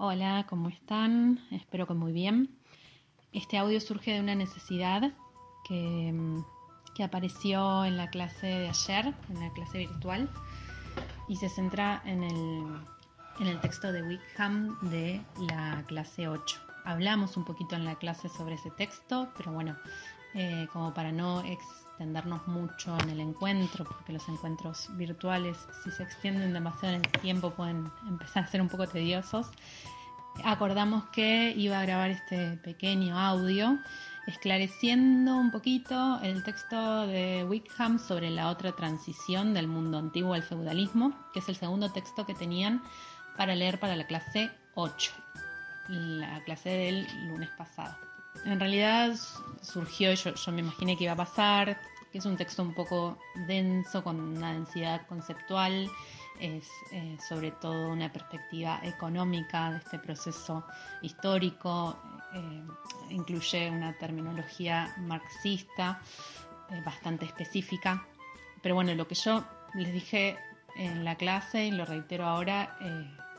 Hola, ¿cómo están? Espero que muy bien. Este audio surge de una necesidad que, mm, que apareció en la clase de ayer, en la clase virtual, y se centra en el, en el texto de Wickham de la clase 8. Hablamos un poquito en la clase sobre ese texto, pero bueno, eh, como para no extendernos mucho en el encuentro, porque los encuentros virtuales, si se extienden demasiado en el tiempo, pueden empezar a ser un poco tediosos. Acordamos que iba a grabar este pequeño audio esclareciendo un poquito el texto de Wickham sobre la otra transición del mundo antiguo al feudalismo, que es el segundo texto que tenían para leer para la clase 8, la clase del lunes pasado. En realidad surgió, yo, yo me imaginé que iba a pasar, que es un texto un poco denso, con una densidad conceptual, es eh, sobre todo una perspectiva económica de este proceso histórico, eh, incluye una terminología marxista eh, bastante específica, pero bueno, lo que yo les dije en la clase y lo reitero ahora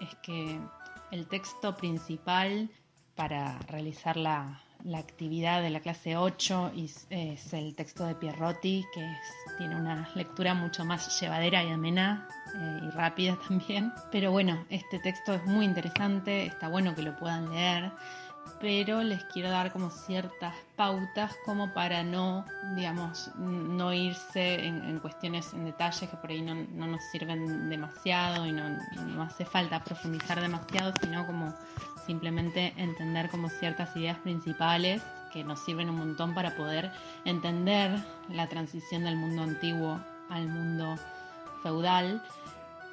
es que el texto principal para realizar la, la actividad de la clase 8 es, el texto de Pierrotti, que tiene una lectura mucho más llevadera y amena eh, y rápida también. Pero bueno, este texto es muy interesante, está bueno que lo puedan leer, pero les quiero dar como ciertas pautas como para no, digamos, no irse en, cuestiones, en detalles que por ahí no, nos sirven demasiado y no, no hace falta profundizar demasiado, sino como simplemente entender como ciertas ideas principales que nos sirven un montón para poder entender la transición del mundo antiguo al mundo feudal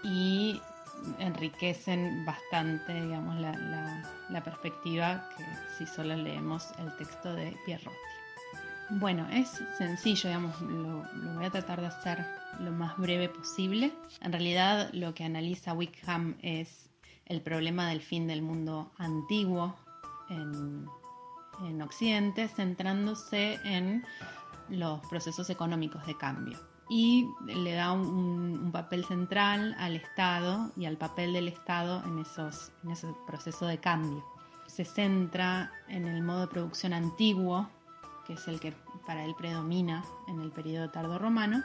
y enriquecen bastante, digamos, la, perspectiva que si solo leemos el texto de Pierrotti. Bueno, es sencillo, digamos, lo, lo, voy a tratar de hacer lo más breve posible. En realidad lo que analiza Wickham es el problema del fin del mundo antiguo en, Occidente, centrándose en los procesos económicos de cambio. Y le da un, papel central al Estado y al papel del Estado en, esos, en ese proceso de cambio. Se centra en el modo de producción antiguo, que es el que para él predomina en el periodo tardorromano,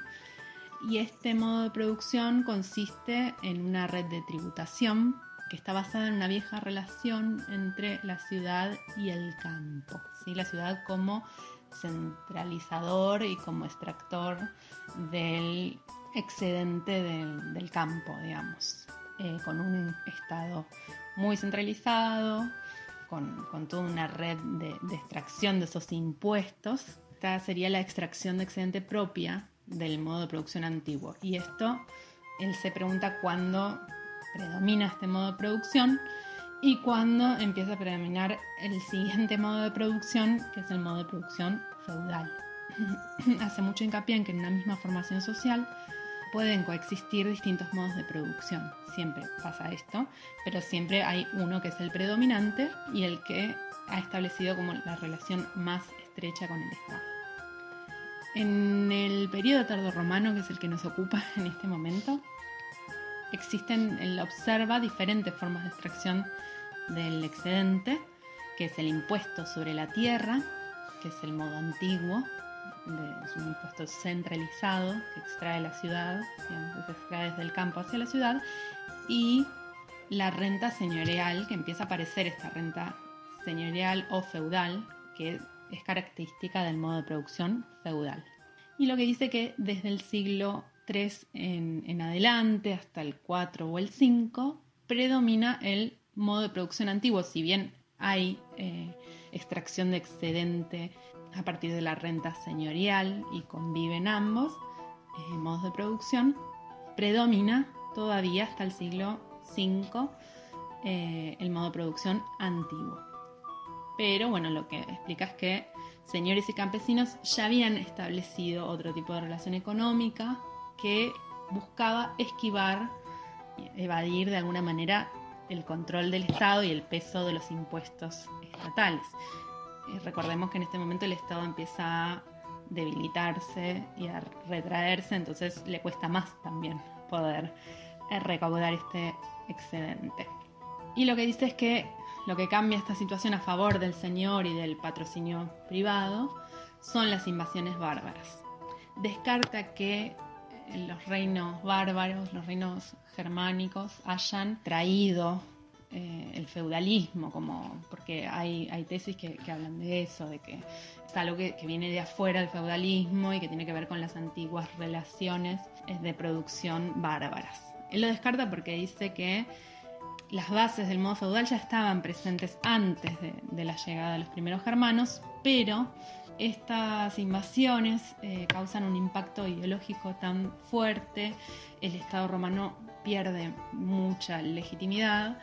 y este modo de producción consiste en una red de tributación que está basada en una vieja relación entre la ciudad y el campo. ¿sí? La ciudad como centralizador y como extractor del excedente del, campo, digamos, eh, con un estado muy centralizado, con, toda una red de, de, extracción de esos impuestos. Esta sería la extracción de excedente propia del modo de producción antiguo. Y esto, él se pregunta cuándo predomina este modo de producción y cuando empieza a predominar el siguiente modo de producción, que es el modo de producción feudal. Hace mucho hincapié en que en una misma formación social pueden coexistir distintos modos de producción. Siempre pasa esto, pero siempre hay uno que es el predominante y el que ha establecido como la relación más estrecha con el Estado. En el periodo tardorromano, que es el que nos ocupa en este momento, existen, él observa diferentes formas de extracción del excedente, que es el impuesto sobre la tierra, que es el modo antiguo, es un impuesto centralizado que extrae la ciudad, digamos, se extrae desde el campo hacia la ciudad, y la renta señorial, que empieza a aparecer esta renta señorial o feudal, que es característica del modo de producción feudal. Y lo que dice que desde el siglo en, adelante, hasta el 4 o el 5, predomina el modo de producción antiguo. Si bien hay eh, extracción de excedente a partir de la renta señorial y conviven ambos eh, modos de producción, predomina todavía hasta el siglo V eh, el modo de producción antiguo. Pero bueno, lo que explica es que señores y campesinos ya habían establecido otro tipo de relación económica que buscaba esquivar, evadir de alguna manera el control del Estado y el peso de los impuestos estatales. Eh, recordemos que en este momento el Estado empieza a debilitarse y a retraerse, entonces le cuesta más también poder eh, recaudar este excedente. Y lo que dice es que lo que cambia esta situación a favor del señor y del patrocinio privado son las invasiones bárbaras. Descarta que los reinos bárbaros, los reinos germánicos, hayan traído eh, el feudalismo, como, porque hay, hay tesis que, hablan de eso, de que es algo que, viene de afuera del feudalismo y que tiene que ver con las antiguas relaciones de producción bárbaras. Él lo descarta porque dice que las bases del modo feudal ya estaban presentes antes de, la llegada de los primeros germanos, pero estas invasiones eh, causan un impacto ideológico tan fuerte, el Estado romano pierde mucha legitimidad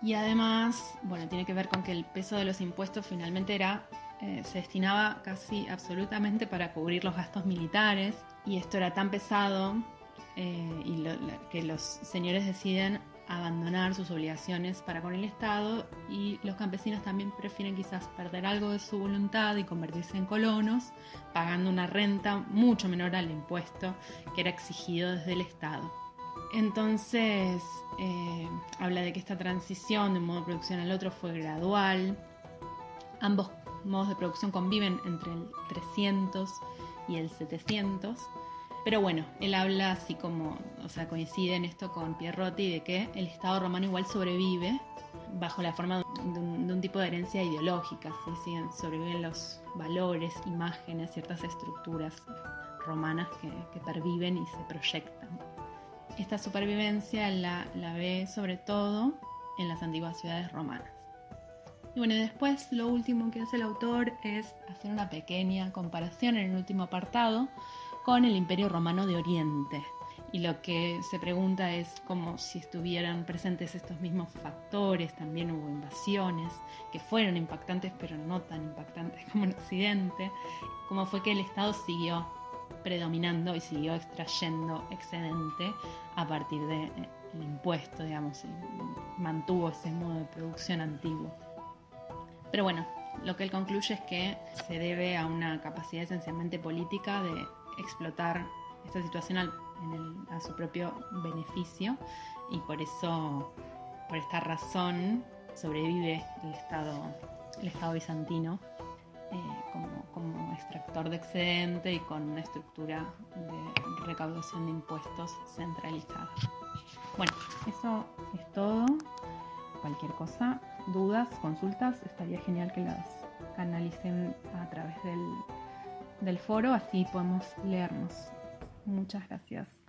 y además, bueno, tiene que ver con que el peso de los impuestos finalmente era, eh, se destinaba casi absolutamente para cubrir los gastos militares. Y esto era tan pesado eh, y que los señores deciden abandonar sus obligaciones para con el Estado y los campesinos también prefieren quizás perder algo de su voluntad y convertirse en colonos, pagando una renta mucho menor al impuesto que era exigido desde el Estado. Entonces, eh, habla de que esta transición de un modo de producción al otro fue gradual. Ambos modos de producción conviven entre el 300 y el 700. Pero bueno, él habla así como, o sea, coincide en esto con Pierrotti de que el Estado romano igual sobrevive bajo la forma de un, tipo de herencia ideológica, ¿sí? sobreviven los valores, imágenes, ciertas estructuras romanas que perviven y se proyectan esta supervivencia la, ve sobre todo en las antiguas ciudades romanas. Y bueno, después lo último que hace el autor es hacer una pequeña comparación en el último apartado con el Imperio Romano de Oriente. Y lo que se pregunta es como si estuvieran presentes estos mismos factores, también hubo invasiones que fueron impactantes pero no tan impactantes como en Occidente, cómo fue que el Estado siguió predominando y siguió extrayendo excedente a partir del eh, impuesto, digamos, y mantuvo ese modo de producción antiguo. Pero bueno, lo que él concluye es que se debe a una capacidad esencialmente política de explotar esta situación a su propio beneficio y por eso, por esta razón, sobrevive el Estado, el Estado bizantino eh, como, como, extractor de excedente y con una estructura de recaudación de impuestos centralizada. Bueno, eso es todo. Cualquier cosa, dudas, consultas, estaría genial que las canalicen a través del, del foro, así podemos leernos. Muchas gracias.